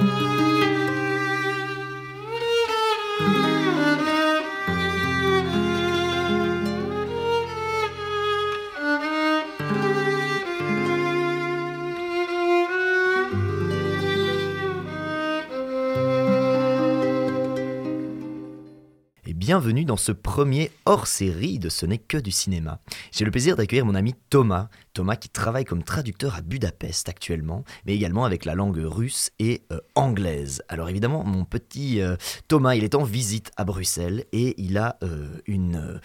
Música bienvenue dans ce premier hors-série de Ce n'est que du cinéma. J'ai le plaisir d'accueillir mon ami Thomas, Thomas qui travaille comme traducteur à Budapest actuellement, mais également avec la langue russe et euh, anglaise. Alors évidemment, mon petit euh, Thomas, il est en visite à Bruxelles et il a euh,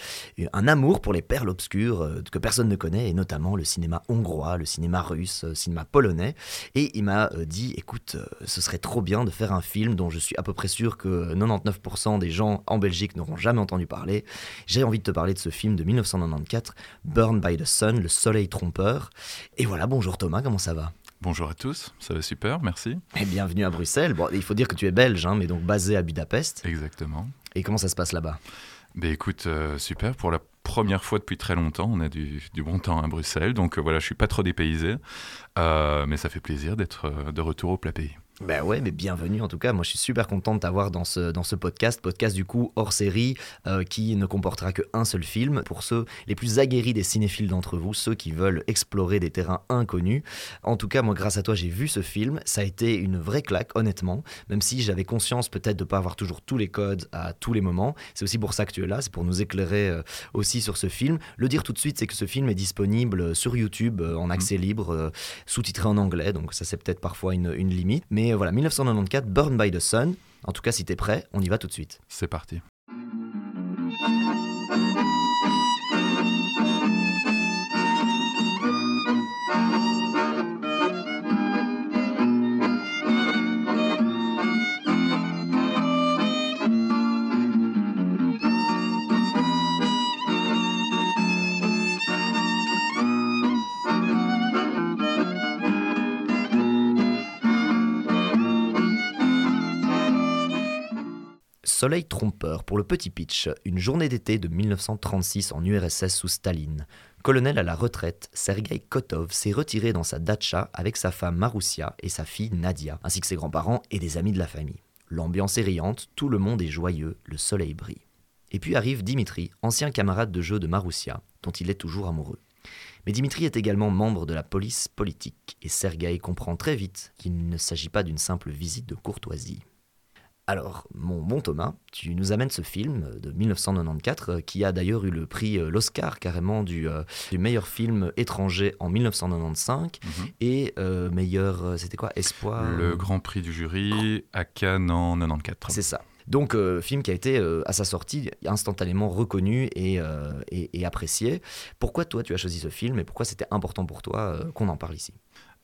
un amour pour les perles obscures que personne ne connaît, et notamment le cinéma hongrois, le cinéma russe, le cinéma polonais. Et il m'a dit, écoute, ce serait trop bien de faire un film dont je suis à peu près sûr que 99% des gens en Belgique n'auront jamais entendu parler. J'ai envie de te parler de ce film de 1994, Burn by the Sun, Le Soleil trompeur. Et voilà, bonjour Thomas, comment ça va? Bonjour à tous, ça va super, merci. Et bienvenue à Bruxelles. Bon, il faut dire que tu es belge, hein, mais donc basé à Budapest. Exactement. Et comment ça se passe là-bas? Ben écoute, euh, super. Pour la première fois depuis très longtemps, on a du, bon temps à Bruxelles. Donc euh, voilà, je suis pas trop dépaysé. Euh, mais ça fait plaisir d'être de retour au plat pays. Ben ouais, mais bienvenue en tout cas. Moi, je suis super content de t'avoir dans ce, dans ce podcast, podcast du coup hors série, euh, qui ne comportera qu'un seul film. Pour ceux les plus aguerris des cinéphiles d'entre vous, ceux qui veulent explorer des terrains inconnus. En tout cas, moi, grâce à toi, j'ai vu ce film. Ça a été une vraie claque, honnêtement. Même si j'avais conscience peut-être de ne pas avoir toujours tous les codes à tous les moments. C'est aussi pour ça que tu es là, c'est pour nous éclairer euh, aussi sur ce film. Le dire tout de suite, c'est que ce film est disponible sur YouTube en accès libre, sous-titré en anglais. Donc ça, c'est peut-être parfois une, une limite. Mais et voilà, 1994, Burn by the Sun. En tout cas, si t'es prêt, on y va tout de suite. C'est parti. Soleil trompeur pour le petit pitch, une journée d'été de 1936 en URSS sous Staline. Colonel à la retraite, Sergei Kotov s'est retiré dans sa datcha avec sa femme Maroussia et sa fille Nadia, ainsi que ses grands-parents et des amis de la famille. L'ambiance est riante, tout le monde est joyeux, le soleil brille. Et puis arrive Dimitri, ancien camarade de jeu de Maroussia, dont il est toujours amoureux. Mais Dimitri est également membre de la police politique, et Sergei comprend très vite qu'il ne s'agit pas d'une simple visite de courtoisie. Alors, mon bon Thomas, tu nous amènes ce film de 1994 euh, qui a d'ailleurs eu le prix, euh, l'Oscar carrément du, euh, du, meilleur film étranger en 1995 mhm. et meilleur, c'était quoi, Espoir Le Grand Prix du jury à Cannes en 94. C'est ça. Donc, film qui a été à sa sortie instantanément reconnu et, et, apprécié. Pourquoi toi tu as choisi ce film et pourquoi c'était important pour toi qu'on en parle ici?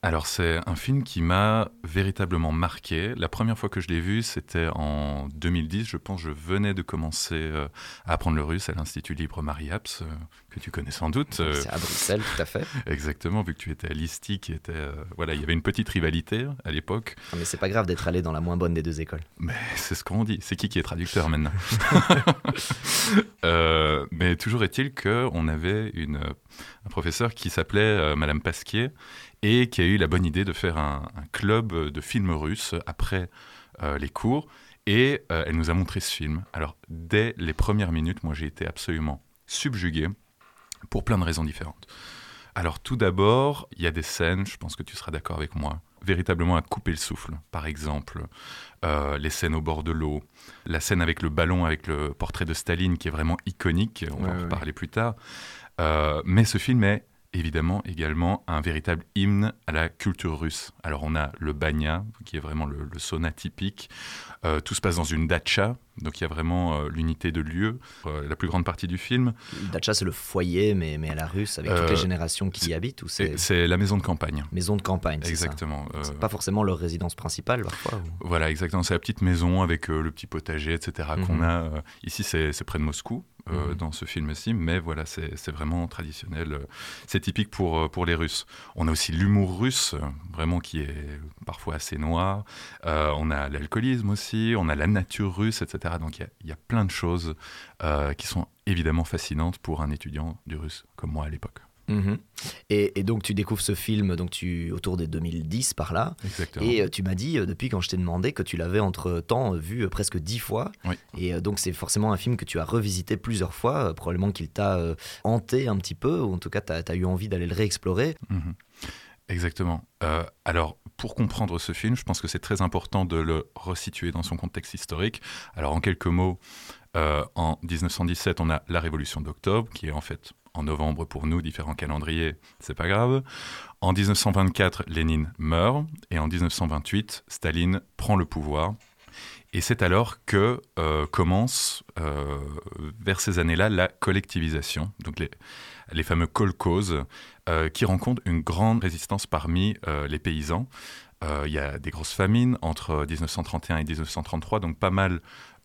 Alors c'est un film qui m'a véritablement marqué. La première fois que je l'ai vu, c'était en 2010. Je pense je venais de commencer euh, à apprendre le russe à l'Institut Libre Mariaps, euh, que tu connais sans doute. Euh. C'est à Bruxelles, tout à fait. Exactement, vu que tu étais à l'ISTI, qui était... voilà, il y avait une petite rivalité à l'époque. mais c'est pas grave d'être allé dans la moins bonne des deux écoles. Mais c'est ce qu'on dit. C'est qui qui est traducteur maintenant Mais toujours est-il qu'on avait une, un professeur qui s'appelait Madame Pasquier et qui a eu la bonne idée de faire un, club de films russes après euh, les cours. Et euh, elle nous a montré ce film. Alors, dès les premières minutes, moi, j'ai été absolument subjugué pour plein de raisons différentes. Alors, tout d'abord, il y a des scènes, je pense que tu seras d'accord avec moi, véritablement à couper le souffle. Par exemple, euh, les scènes au bord de l'eau, la scène avec le ballon, avec le portrait de Staline, qui est vraiment iconique, on va en reparler plus tard. mais ce film est évidemment également un véritable hymne à la culture russe. Alors on a le banya, qui est vraiment le, sauna typique. Euh, tout se passe dans une dacha, donc il y a vraiment euh, l'unité de lieu, euh, la plus grande partie du film. Dacha, c'est le foyer, mais, mais à la russe, avec toutes les générations qui y habitent C'est la maison de campagne. Maison de campagne, c'est Exactement. C'est pas forcément leur résidence principale, parfois Voilà, exactement. C'est la petite maison avec le petit potager, etc. qu'on mhm. a. ici, c'est près de Moscou. Mhm. dans ce film-ci, mais voilà, c'est vraiment traditionnel. C'est typique pour, pour les Russes. On a aussi l'humour russe, vraiment qui est parfois assez noir. on a l'alcoolisme aussi on a la nature russe, etc. Donc il y, a plein de choses euh, qui sont évidemment fascinantes pour un étudiant du russe comme moi à l'époque. Mhm. Et, donc tu découvres ce film donc tu autour des 2010 par là. Exactement. Et euh, tu m'as dit euh, depuis quand je t'ai demandé que tu l'avais entre temps vu presque dix fois. Oui. Et donc c'est forcément un film que tu as revisité plusieurs fois, probablement qu'il t'a hanté un petit peu, ou en tout cas tu as, eu envie d'aller le réexplorer. Mhm. Exactement. alors, pour comprendre ce film, je pense que c'est très important de le resituer dans son contexte historique. Alors, en quelques mots, euh, en 1917, on a la Révolution d'octobre, qui est en fait en novembre pour nous, différents calendriers, c'est pas grave. En 1924, Lénine meurt, et en 1928, Staline prend le pouvoir. Et c'est alors que euh, commence, euh, vers ces années-là, la collectivisation, donc les, les fameux kolkhozes, qui rencontrent une grande résistance parmi les paysans. Il y a des grosses famines entre 1931 et 1933, donc pas mal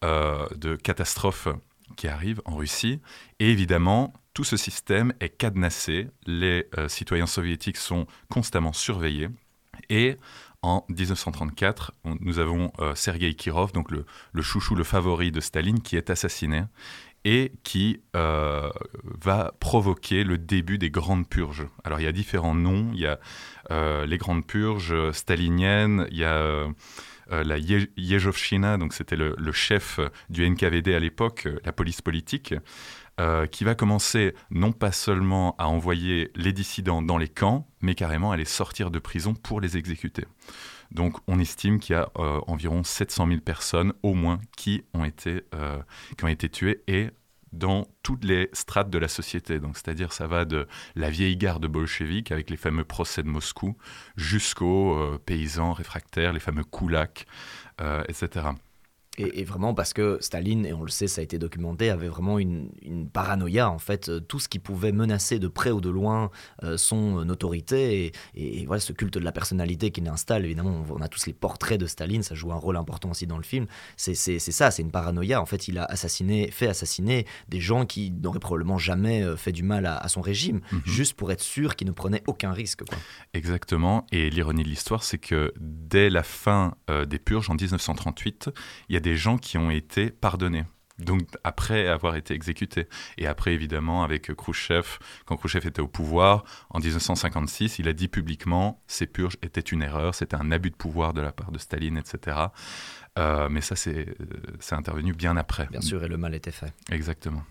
euh, de catastrophes qui arrivent en Russie. Et évidemment, tout ce système est cadenassé. Les euh, citoyens soviétiques sont constamment surveillés. Et en 1934, nous avons euh, Sergei Kirov, donc le, chouchou, le favori de Staline, qui est assassiné et qui va provoquer le début des grandes purges. Alors il y a différents noms, il y a les grandes purges staliniennes, il y a euh, la Yezhovshina, donc c'était le, chef du NKVD à l'époque, euh, la police politique, euh, qui va commencer non pas seulement à envoyer les dissidents dans les camps, mais carrément à les sortir de prison pour les exécuter. Donc on estime qu'il y a environ 700 000 personnes au moins qui ont été, qui ont été tuées et dans toutes les strates de la société. Donc, c'est-à-dire, ça va de la vieille garde bolchevique avec les fameux procès de Moscou jusqu'aux euh, paysans réfractaires, les fameux koulaks, euh, etc. Et, vraiment parce que Staline, et on le sait, ça a été documenté, avait vraiment une, paranoïa, en fait, euh, tout ce qui pouvait menacer de près ou de loin euh, son autorité, et, voilà ce culte de la personnalité qu'il installe, évidemment, on, a tous les portraits de Staline, ça joue un rôle important aussi dans le film, c'est ça, c'est une paranoïa, en fait, il a assassiné, fait assassiner des gens qui n'auraient probablement jamais euh, fait du mal à, son régime, mhm. juste pour être sûr qu'il ne prenait aucun risque. Quoi. Exactement, et l'ironie de l'histoire, c'est que dès la fin des purges, en 1938, il y a des gens qui ont été pardonnés. Donc après avoir été exécutés. Et après, évidemment, avec Khrouchtchev, quand Khrouchtchev était au pouvoir, en 1956, il a dit publiquement ces purges étaient une erreur, c'était un abus de pouvoir de la part de Staline, etc. Euh, mais ça, c'est intervenu bien après. Bien sûr, et le mal était fait. Exactement.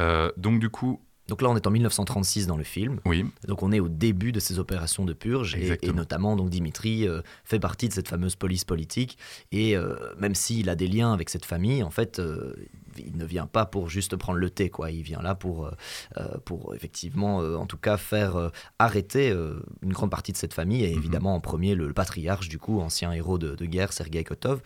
Euh, donc du coup, donc là, on est en 1936 dans le film. Oui. Donc on est au début de ces opérations de purge et, notamment donc Dimitri euh, fait partie de cette fameuse police politique et euh, même s'il a des liens avec cette famille, en fait, euh, il ne vient pas pour juste prendre le thé, quoi. Il vient là pour, euh, euh, pour effectivement, euh, en tout cas, faire arrêter une grande partie de cette famille, et mhm. évidemment en premier le, patriarche, du coup, ancien héros de, guerre, Sergei Kotov.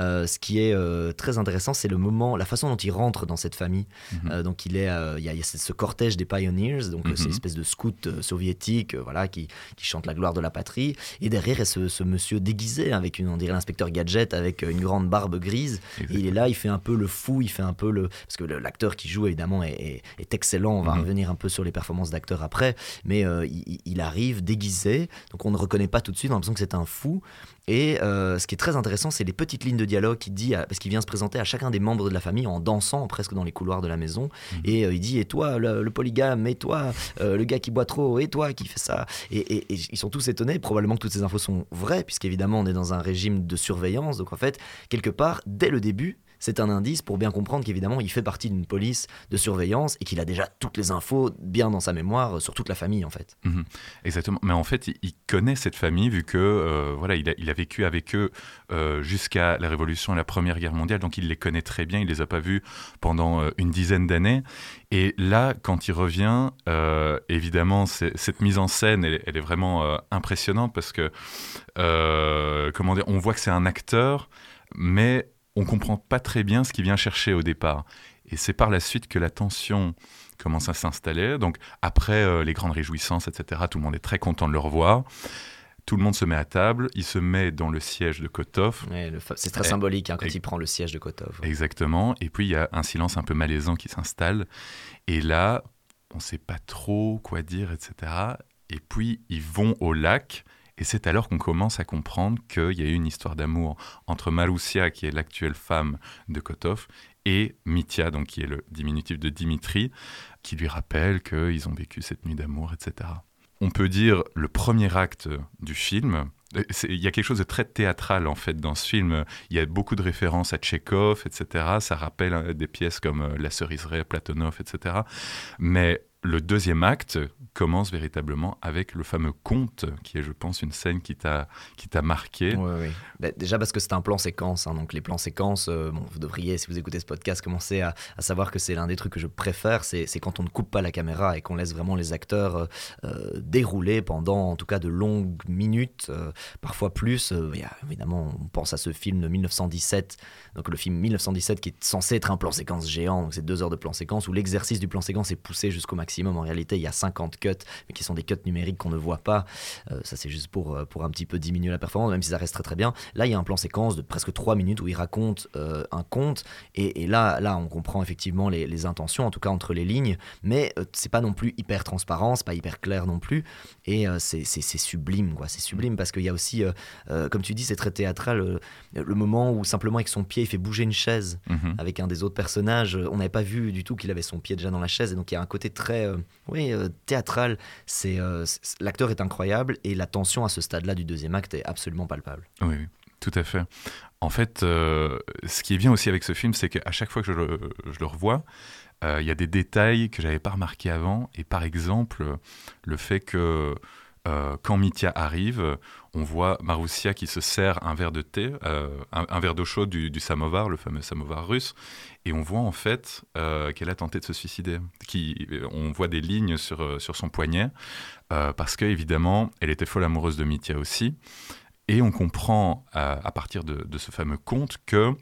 ce qui est très intéressant, c'est le moment, la façon dont il rentre dans cette famille. Mhm. donc il est, il y, a, ce cortège des pioneers, donc c'est une mhm. espèce de scout soviétique, voilà, qui, qui, chante la gloire de la patrie, et derrière il y a ce, ce monsieur déguisé avec une, on dirait l'inspecteur gadget avec une grande barbe grise. il est là, il fait un peu le fou, il fait un peu le. Parce que l'acteur qui joue, évidemment, est, excellent. On va mhm. revenir un peu sur les performances d'acteur après. Mais euh, il, arrive déguisé. Donc on ne reconnaît pas tout de suite. On a l'impression que c'est un fou. Et euh, ce qui est très intéressant, c'est les petites lignes de dialogue qu'il dit, parce qu'il vient se présenter à chacun des membres de la famille en dansant presque dans les couloirs de la maison. Mhm. Et euh, il dit Et toi, le, polygame, et toi, le gars qui boit trop, et toi qui fait ça? Et, ils sont tous étonnés. Probablement que toutes ces infos sont vraies, puisqu'évidemment, on est dans un régime de surveillance. Donc en fait, quelque part, dès le début, c'est un indice pour bien comprendre qu'évidemment il fait partie d'une police de surveillance et qu'il a déjà toutes les infos bien dans sa mémoire sur toute la famille en fait. Mhm. exactement, mais en fait il, connaît cette famille vu que euh, voilà il a, vécu avec eux euh, jusqu'à la Révolution et la Première Guerre mondiale, donc il les connaît très bien, il les a pas vus pendant euh, une dizaine d'années. Et là, quand il revient, évidemment cette mise en scène, elle, elle est vraiment impressionnante parce que comment dire, on voit que c'est un acteur, mais on comprend pas très bien ce qu'il vient chercher au départ. Et c'est par la suite que la tension commence à s'installer. Donc après euh, les grandes réjouissances, etc., tout le monde est très content de le revoir. Tout le monde se met à table, il se met dans le siège de Kotov. c'est très symbolique hein, quand il prend le siège de Kotov. Exactement. Et puis il y a un silence un peu malaisant qui s'installe. Et là, on ne sait pas trop quoi dire, etc. Et puis ils vont au lac Et c'est alors qu'on commence à comprendre qu'il y a eu une histoire d'amour entre Maroussia, qui est l'actuelle femme de Kotov, et Mitya, donc qui est le diminutif de Dimitri, qui lui rappelle qu'ils ont vécu cette nuit d'amour, etc. On peut dire le premier acte du film, il y a quelque chose de très théâtral en fait dans ce film. Il y a beaucoup de références à Tchekhov, etc. Ça rappelle euh, des pièces comme euh, La ceriseraie, Platonov, etc. Mais le deuxième acte commence véritablement avec le fameux conte, qui est, je pense, une scène qui t'a marqué. Oui, oui. Bah, déjà parce que c'est un plan séquence, hein, donc les plans séquences, euh, bon, vous devriez, si vous écoutez ce podcast, commencer à, savoir que c'est l'un des trucs que je préfère, c'est quand on ne coupe pas la caméra et qu'on laisse vraiment les acteurs euh, euh, dérouler pendant, en tout cas, de longues minutes, parfois plus. évidemment, on pense à ce film de 1917, donc le film 1917 qui est censé être un plan séquence géant, donc c'est deux heures de plan séquence où l'exercice du plan séquence est poussé jusqu'au maximum maximum. En réalité, il y a 50 cuts, mais qui sont des cuts numériques qu'on ne voit pas. Euh, ça, c'est juste pour, euh, pour un petit peu diminuer la performance, même si ça reste très très bien. Là, il y a un plan séquence de presque 3 minutes où il raconte euh, un conte. Et, là, là, on comprend effectivement les, intentions, en tout cas entre les lignes. Mais c'est pas non plus hyper transparent, c'est pas hyper clair non plus. Et c'est sublime, quoi. C'est sublime parce qu'il y a aussi, comme tu dis, c'est très théâtral. le moment où simplement avec son pied, il fait bouger une chaise mhm. avec un des autres personnages. On n'avait pas vu du tout qu'il avait son pied déjà dans la chaise. Et donc, il y a un côté très euh, oui, euh, théâtral. Euh, c'est l'acteur est incroyable et la tension à ce stade-là du deuxième acte est absolument palpable. Oui, tout à fait. En fait, ce qui est bien aussi avec ce film, c'est qu'à chaque fois que je le, revois, il y a des détails que j'avais pas remarqués avant. Et par exemple, le fait que quand Mitya arrive, on voit Maroussia qui se sert un verre de thé, un, verre d'eau chaude du, samovar, le fameux samovar russe, et on voit en fait euh, qu'elle a tenté de se suicider. Qui, on voit des lignes sur, euh, sur son poignet, euh, parce qu'évidemment, elle était folle amoureuse de Mitya aussi. Et on comprend à, partir de, ce fameux conte que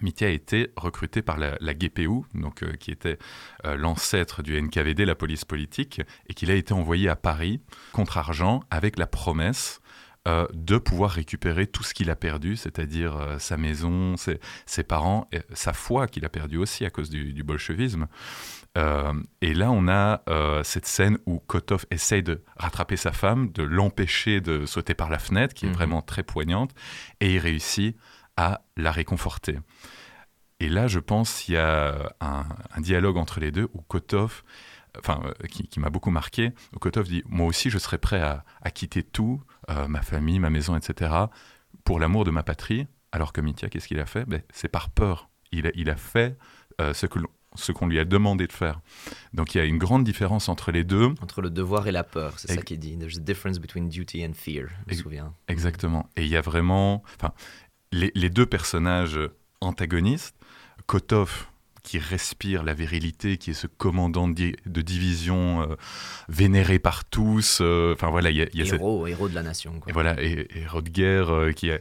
Mitya a été recruté par la, la GPU, donc, qui était l'ancêtre du NKVD, la police politique, et qu'il a été envoyé à Paris contre argent avec la promesse euh, de pouvoir récupérer tout ce qu'il a perdu, c'est-à-dire euh, sa maison, ses, parents, et sa foi qu'il a perdu aussi à cause du, bolchevisme. Euh, et là, on a cette scène où Kotov essaye de rattraper sa femme, de l'empêcher de sauter par la fenêtre, qui est mhm. vraiment très poignante, et il réussit à la réconforter. Et là, je pense qu'il y a un, dialogue entre les deux où Kotov enfin, qui, m'a beaucoup marqué. Kotov dit Moi aussi, je serais prêt à quitter tout euh, ma famille, ma maison, etc., pour l'amour de ma patrie. Alors que Mitya, qu'est-ce qu'il a fait? Ben, C'est par peur. Il a, il a fait euh, ce que ce qu'on lui a demandé de faire. Donc il y a une grande différence entre les deux. Entre le devoir et la peur, c'est ça qu'il dit. There's a difference between duty and fear, je me souviens. Exactement. Et il y a vraiment... Enfin, les, les deux personnages antagonistes, Kotov, qui respire la virilité, qui est ce commandant de, division euh, vénéré par tous. Euh, enfin voilà, il y a, héros, héros de la nation. Et voilà, et, héros de guerre euh, qui a,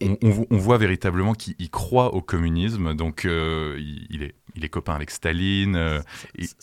on, voit véritablement qu'il croit au communisme, donc il, est, il est copain avec Staline.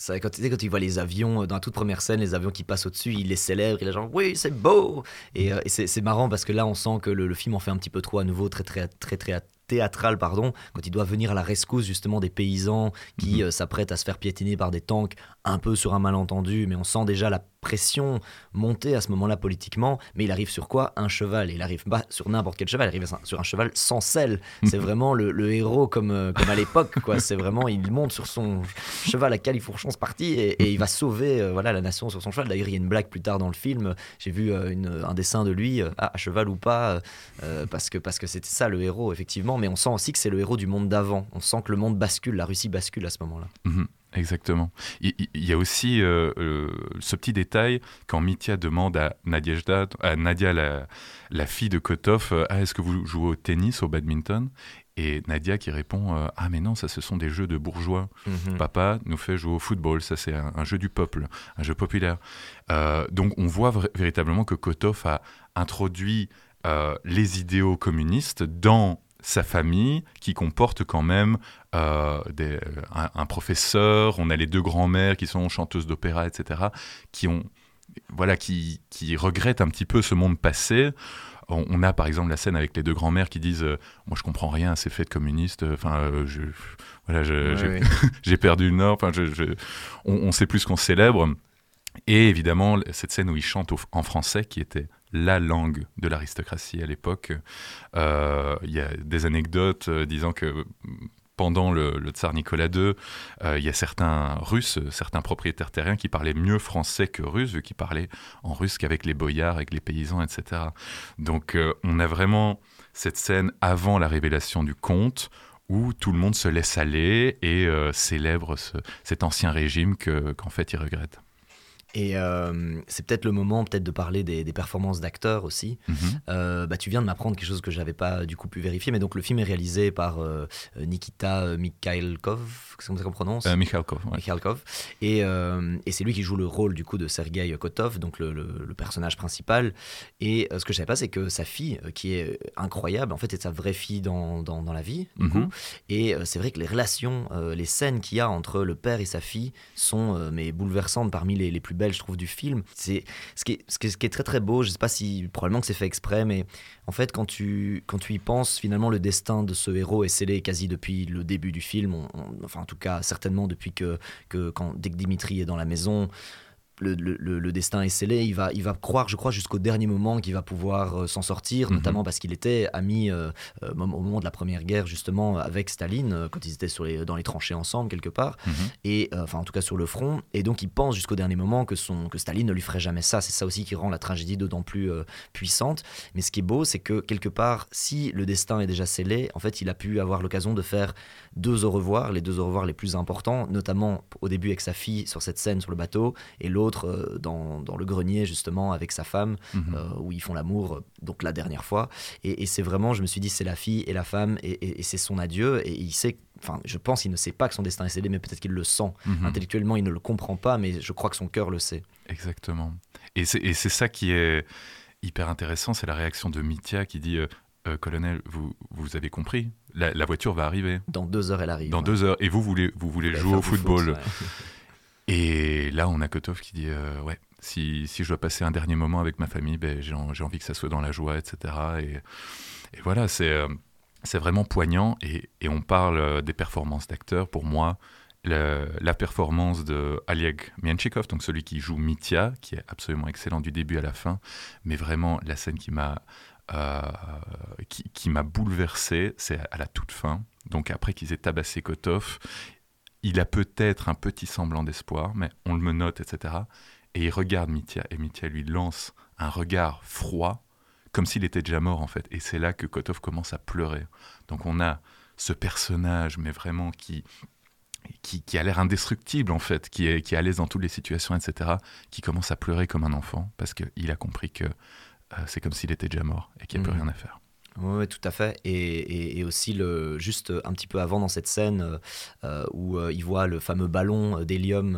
quand, quand il voit les avions, dans la toute première scène, les avions qui passent au-dessus, il les célèbre, il est genre oui, c'est beau Et, c'est marrant parce que là, on sent que le, le, film en fait un petit peu trop à nouveau, très, très, très, très, théâtral, pardon, quand il doit venir à la rescousse justement des paysans qui mhm. euh, s'apprêtent à se faire piétiner par des tanks, un peu sur un malentendu, mais on sent déjà la pression monter à ce moment-là politiquement. Mais il arrive sur quoi? Un cheval. Et il arrive pas sur n'importe quel cheval, il arrive sur un cheval sans selle. C'est vraiment le, héros comme, euh, comme à l'époque, quoi. C'est vraiment, il monte sur son cheval à califourchon parti et, et il va sauver euh, voilà, la nation sur son cheval. D'ailleurs, il y a une blague plus tard dans le film. J'ai vu un dessin de lui, à cheval ou pas, parce que parce que c'était ça le héros, effectivement mais on sent aussi que c'est le héros du monde d'avant. On sent que le monde bascule, la Russie bascule à ce moment-là. Mhm, exactement. Il, y a aussi euh, euh, ce petit détail quand Mitya demande à Nadia, à Nadia la, fille de Kotov, euh, ah, est-ce que vous jouez au tennis, au badminton? Et Nadia qui répond Ah, mais non, ça, ce sont des jeux de bourgeois. Mhm. Papa nous fait jouer au football, ça, c'est un, jeu du peuple, un jeu populaire. donc, on voit véritablement que Kotov a introduit les idéaux communistes dans sa famille, qui comporte quand même euh, des, un, professeur, on a les deux grands-mères qui sont chanteuses d'opéra, etc., qui ont voilà, qui, qui regrettent un petit peu ce monde passé. On, a par exemple la scène avec les deux grands-mères qui disent euh, Moi, je comprends rien à ces fêtes communistes. Enfin, euh, je, voilà, j'ai perdu le Nord. Enfin, je, on, on, sait plus qu'on célèbre. Et évidemment, cette scène où il chante en français, qui était la langue de l'aristocratie à l'époque. Euh, il y a des anecdotes euh, disant que pendant le, tsar Nicolas II, il y a certains Russes, certains propriétaires terriens qui parlaient mieux français que russe, qui parlaient en russe qu'avec les boyards, avec les paysans, etc. Donc on a vraiment cette scène avant la révélation du conte où tout le monde se laisse aller et célèbre cet ancien régime qu'en fait il regrette. Et euh, c'est peut-être le moment peut-être de parler des, performances d'acteurs aussi. Mhm. Euh, bah, tu viens de m'apprendre quelque chose que j'avais pas du coup pu vérifier, mais donc le film est réalisé par euh, Nikita Mikhailkov, c'est comme ça qu'on prononce? Mikhailkov. Mikhailkov. Et, et c'est lui qui joue le rôle du coup de Sergei Kotov, donc le, le, personnage principal. Et ce que je savais pas, c'est que sa fille, qui est incroyable, en fait, c'est sa vraie fille dans, dans, dans la vie, du coup. Mhm. Et c'est vrai que les relations, les scènes qu'il y a entre le père et sa fille sont mais bouleversantes parmi les, les plus belles je trouve, du film. C'est ce qui, est, très très beau. Je sais pas si probablement que c'est fait exprès, mais en fait, quand tu, quand tu y penses, finalement, le destin de ce héros est scellé quasi depuis le début du film. enfin, en tout cas, certainement depuis que, dès que Dimitri est dans la maison le, destin est scellé. Il va, il va croire, je crois, jusqu'au dernier moment qu'il va pouvoir euh, s'en sortir, mhm. notamment parce qu'il était ami euh, euh, au moment de la Première Guerre, justement, avec Staline, quand ils étaient sur les, dans les tranchées ensemble, quelque part, mhm. et enfin, en tout cas sur le front. Et donc, il pense jusqu'au dernier moment que, son, que Staline ne lui ferait jamais ça. C'est ça aussi qui rend la tragédie d'autant plus puissante. Mais ce qui est beau, c'est que, quelque part, si le destin est déjà scellé, en fait, il a pu avoir l'occasion de faire deux au revoir, les deux au revoir les plus importants, notamment au début avec sa fille sur cette scène sur le bateau, et l'autre euh, dans, dans, le grenier justement avec sa femme, mhm. euh, où ils font l'amour, donc la dernière fois. Et, c'est vraiment, je me suis dit, c'est la fille et la femme, et, c'est son adieu, et il sait enfin, je pense qu'il ne sait pas que son destin est scellé, mais peut-être qu'il le sent. Mhm. Intellectuellement, il ne le comprend pas, mais je crois que son cœur le sait. Exactement. Et c'est ça qui est hyper intéressant, c'est la réaction de Mitya qui dit euh, Colonel, vous, vous avez compris? La, voiture va arriver. Dans deux heures, elle arrive. Dans deux heures. Et vous voulez, vous voulez jouer au football. Et là, on a Kotov qui dit euh, Ouais, si, si, je dois passer un dernier moment avec ma famille, ben, j'ai envie que ça soit dans la joie, etc. Et, voilà, c'est euh, c'est vraiment poignant. Et, et on parle euh, des performances d'acteurs. Pour moi, la performance de Alieg Mienchikov, donc celui qui joue Mitya, qui est absolument excellent du début à la fin, mais vraiment la scène qui m'a qui, qui m'a bouleversé, c'est à la toute fin. Donc après qu'ils aient tabassé Kotov, il a peut-être un petit semblant d'espoir, mais on le menote, etc. Et il regarde Mitya, et Mitya lui lance un regard froid, comme s'il était déjà mort en fait. Et c'est là que Kotov commence à pleurer. Donc on a ce personnage, mais vraiment qui, qui, a l'air indestructible en fait, qui est, qui est à l'aise dans toutes les situations, etc., qui commence à pleurer comme un enfant, parce qu'il a compris que euh, c'est comme s'il était déjà mort et qu'il n'y a plus mmh. rien à faire. Oui, tout à fait. Et, et, aussi, le, juste un petit peu avant dans cette scène euh, euh, où euh, il voit le fameux ballon d'hélium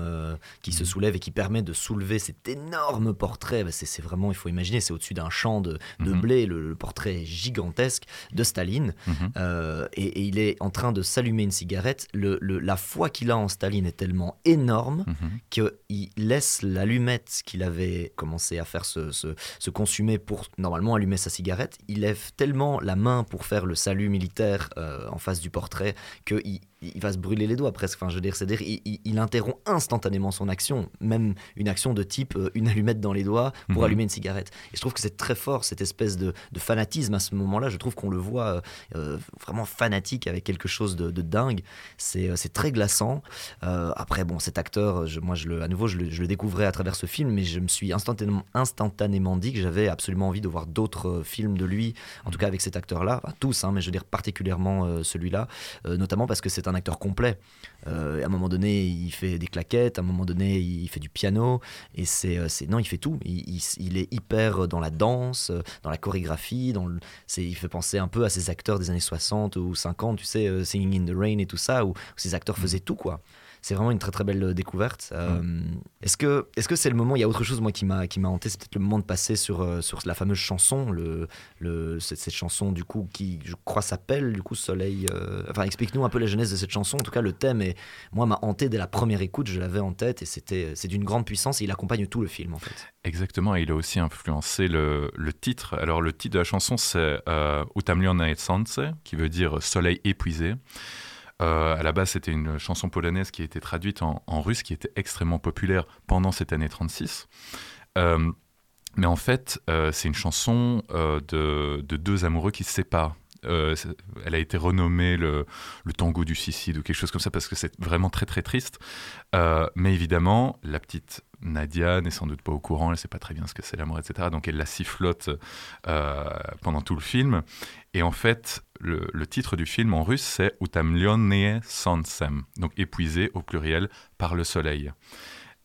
qui se mhm. soulève et qui permet de soulever cet énorme portrait. Bah, c'est vraiment, il faut imaginer, c'est au-dessus d'un champ de, de mhm. blé, le, portrait gigantesque de Staline. Mhm. et, il est en train de s'allumer une cigarette. Le, la foi qu'il a en Staline est tellement énorme qu'il laisse l'allumette qu'il avait commencé à faire se, se, se consumer pour normalement allumer sa cigarette. Il lève tellement la main pour faire le salut militaire euh, en face du portrait qu'il il va se brûler les doigts presque. Enfin, je veux dire, c'est-à-dire, il, interrompt instantanément son action, même une action de type euh, une allumette dans les doigts pour mhm. allumer une cigarette. Et je trouve que c'est très fort cette espèce de, fanatisme à ce moment-là. Je trouve qu'on le voit euh, euh, vraiment fanatique avec quelque chose de, dingue. C'est très glaçant. après, bon, cet acteur, moi, je le, à nouveau, je le, découvrais à travers ce film, mais je me suis instantanément, instantanément dit que j'avais absolument envie de voir d'autres films de lui, en tout cas avec cet acteur-là, tous, hein, mais je veux dire particulièrement celui-là, notamment parce que c'est un acteur complet. Euh, à un moment donné, il fait des claquettes, à un moment donné, il fait du piano, et c'est, euh, non, il fait tout. Il, est hyper dans la danse, dans la chorégraphie, dans le, il fait penser un peu à ces acteurs des années 60 ou 50, tu sais, euh, Singing in the Rain et tout ça, où, où ces acteurs mm. faisaient tout, quoi c'est vraiment une très très belle euh, découverte. Euh, est-ce que est-ce que c'est le moment Il y a autre chose moi qui m'a qui m'a hanté, c'est peut-être le moment de passer sur euh, sur la fameuse chanson, le, le cette, chanson du coup qui je crois s'appelle du coup Soleil. enfin explique-nous un peu la genèse de cette chanson. En tout cas le thème est moi m'a hanté dès la première écoute, je l'avais en tête et c'était c'est d'une grande puissance et il accompagne tout le film en fait. Exactement, et il a aussi influencé le, le titre. Alors le titre de la chanson c'est euh, Utamliona et Sanse, qui veut dire Soleil épuisé. Euh, à la base, c'était une chanson polonaise qui a été traduite en, russe, qui était extrêmement populaire pendant cette année 36. Euh, Mais en fait, c'est une chanson de, deux amoureux qui se séparent. Elle a été renommée le, tango du suicide ou quelque chose comme ça parce que c'est vraiment très très triste. mais évidemment, la petite Nadia n'est sans doute pas au courant, elle ne sait pas très bien ce que c'est l'amour, etc. Donc elle la sifflote pendant tout le film. Et en fait, le, titre du film en russe, c'est Utamlyonne Sansem, donc épuisé au pluriel par le soleil.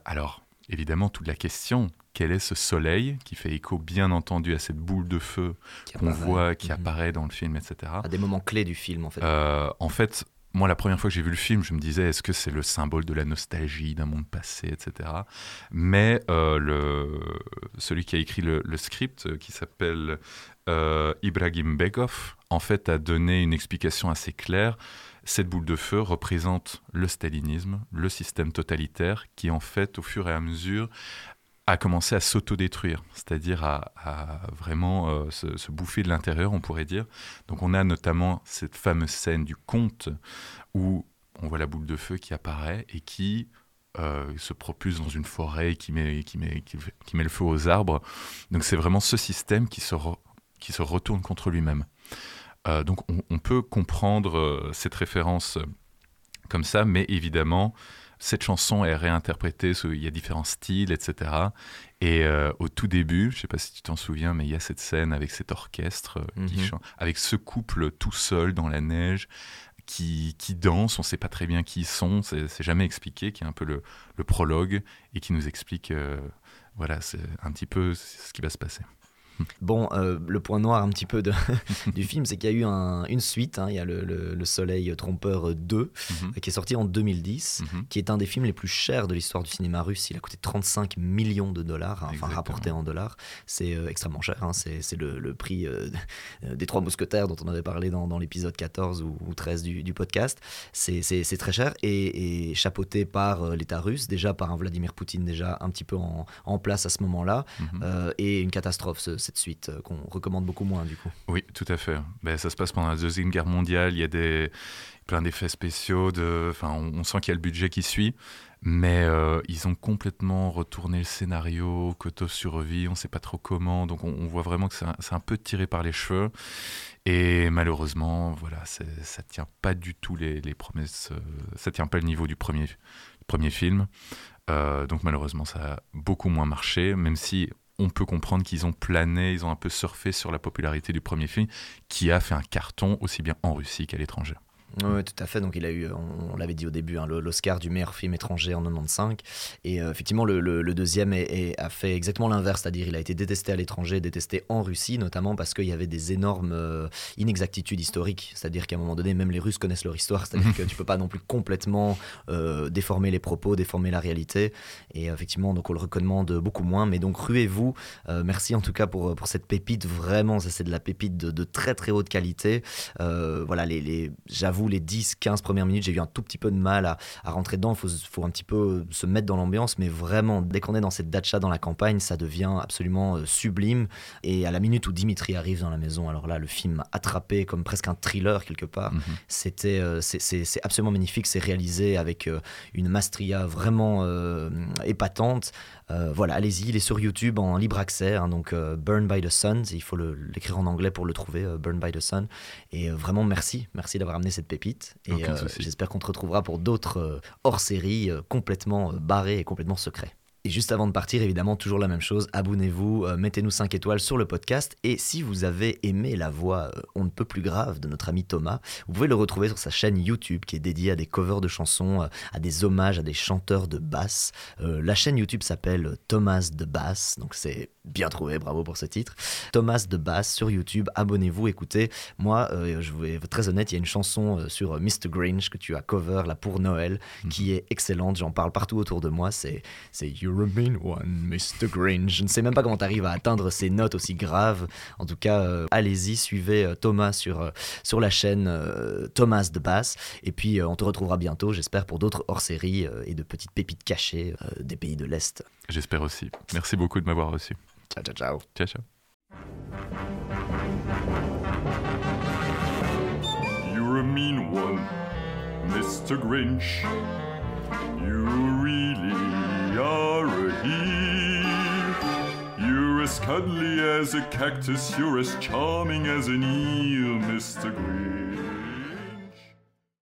Alors, évidemment, toute la question, quel est ce soleil qui fait écho, bien entendu, à cette boule de feu qu'on voit, qui mhm. apparaît dans le film, etc. À des moments clés du film, en fait. Euh, en fait, moi, la première fois que j'ai vu le film, je me disais, est-ce que c'est le symbole de la nostalgie d'un monde passé, etc. Mais euh, le, celui qui a écrit le, script, euh, qui s'appelle euh, Ibrahim Begov, en fait, a donné une explication assez claire. Cette boule de feu représente le stalinisme, le système totalitaire, qui en fait, au fur et à mesure, a commencé à s'autodétruire, c'est-à-dire à, vraiment euh, se, bouffer de l'intérieur, on pourrait dire. Donc on a notamment cette fameuse scène du conte où on voit la boule de feu qui apparaît et qui euh, se propulse dans une forêt, qui met, le feu aux arbres. Donc c'est vraiment ce système qui se, retourne contre lui-même. Euh, donc on, on, peut comprendre cette référence comme ça, mais évidemment, cette chanson est réinterprétée, il y a différents styles, etc. Et euh, au tout début, je ne sais pas si tu t'en souviens, mais il y a cette scène avec cet orchestre, euh, qui mhm. chante, avec ce couple tout seul dans la neige, qui, qui danse, on ne sait pas très bien qui ils sont, c'est jamais expliqué, qui est un peu le, prologue, et qui nous explique, euh, voilà, c'est un petit peu ce qui va se passer. Bon, euh, le point noir un petit peu de, du film, c'est qu'il y a eu une suite. Hein. il y a le, Soleil Trompeur 2, mhm. qui est sorti en 2010, mhm. qui est un des films les plus chers de l'histoire du cinéma russe. Il a coûté 35 millions de dollars, hein, enfin rapporté en dollars. C'est euh, extrêmement cher. Hein. c'est le, prix euh, des Trois Mousquetaires dont on avait parlé dans, l'épisode 14 ou, 13 du, podcast. C'est très cher et, chapeauté par l'État russe, déjà par un Vladimir Poutine déjà un petit peu en, place à ce moment-là, mhm. et une catastrophe. Ce, suite euh, qu'on recommande beaucoup moins du coup. Oui, tout à fait. Ben, ça se passe pendant la Deuxième Guerre mondiale, il y a des, plein d'effets spéciaux, de, enfin, on, sent qu'il y a le budget qui suit, mais euh, ils ont complètement retourné le scénario, Koto survit, on ne sait pas trop comment, donc on, voit vraiment que c'est un, peu tiré par les cheveux. Et malheureusement, voilà, ça tient pas du tout les, les promesses, euh, ça tient pas le niveau du premier, premier film. donc malheureusement, ça a beaucoup moins marché, même si on peut comprendre qu'ils ont plané, ils ont un peu surfé sur la popularité du premier film, qui a fait un carton aussi bien en Russie qu'à l'étranger. Oui, tout à fait. Donc, il a eu, on, l'avait dit au début, hein, l'Oscar du meilleur film étranger en 95. Et euh, effectivement, le, deuxième a fait exactement l'inverse, c'est-à-dire il a été détesté à l'étranger, détesté en Russie, notamment parce qu'il y avait des énormes euh, inexactitudes historiques. C'est-à-dire qu'à un moment donné, même les Russes connaissent leur histoire. C'est-à-dire que tu peux pas non plus complètement euh, déformer les propos, déformer la réalité. Et effectivement, donc on le recommande beaucoup moins. Mais donc, ruez-vous. merci en tout cas pour, pour cette pépite. Vraiment, c'est de la pépite de, très très haute qualité. voilà, les, les j'avoue les 10-15 premières minutes, j'ai eu un tout petit peu de mal à, rentrer dedans. Il faut, un petit peu se mettre dans l'ambiance, mais vraiment, dès qu'on est dans cette dacha dans la campagne, ça devient absolument euh, sublime. Et à la minute où Dimitri arrive dans la maison, alors là, le film m'a attrapé comme presque un thriller quelque part. Mhm. C'était, euh, c'est absolument magnifique. C'est réalisé avec euh, une mastria vraiment épatante. Voilà, allez-y, il est sur YouTube en libre accès, hein, donc Burn by the Sun, il faut l'écrire en anglais pour le trouver, Burn by the Sun. Et vraiment, merci, merci d'avoir amené cette pépite. Et euh, j'espère qu'on te retrouvera pour d'autres euh, hors-série euh, complètement barrés et complètement secrets. Et juste avant de partir, évidemment, toujours la même chose, abonnez-vous, euh, mettez-nous 5 étoiles sur le podcast. Et si vous avez aimé la voix euh, on ne peut plus grave de notre ami Thomas, vous pouvez le retrouver sur sa chaîne YouTube qui est dédiée à des covers de chansons, euh, à des hommages à des chanteurs de basse. la chaîne YouTube s'appelle Thomas de Basse, donc c'est bien trouvé, bravo pour ce titre. Thomas de Basse sur YouTube, abonnez-vous, écoutez. Moi, je vais être très honnête, il y a une chanson sur Mr. Grinch que tu as cover là pour Noël qui mhm. est excellente, j'en parle partout autour de moi, c'est You're a mean one, Mr. Grinch. Je ne sais même pas comment tu arrives à atteindre ces notes aussi graves. En tout cas, euh, allez-y, suivez euh, Thomas sur, euh, sur la chaîne Thomas de Bass. Et puis, on te retrouvera bientôt, j'espère, pour d'autres hors-séries et de petites pépites cachées des pays de l'Est. J'espère aussi. Merci beaucoup de m'avoir reçu. Ciao, ciao, ciao. Ciao, ciao. You're a mean one, Mr. Grinch. You really are a. You're as cuddly as a cactus, you're as charming as an eel, Mr. Green.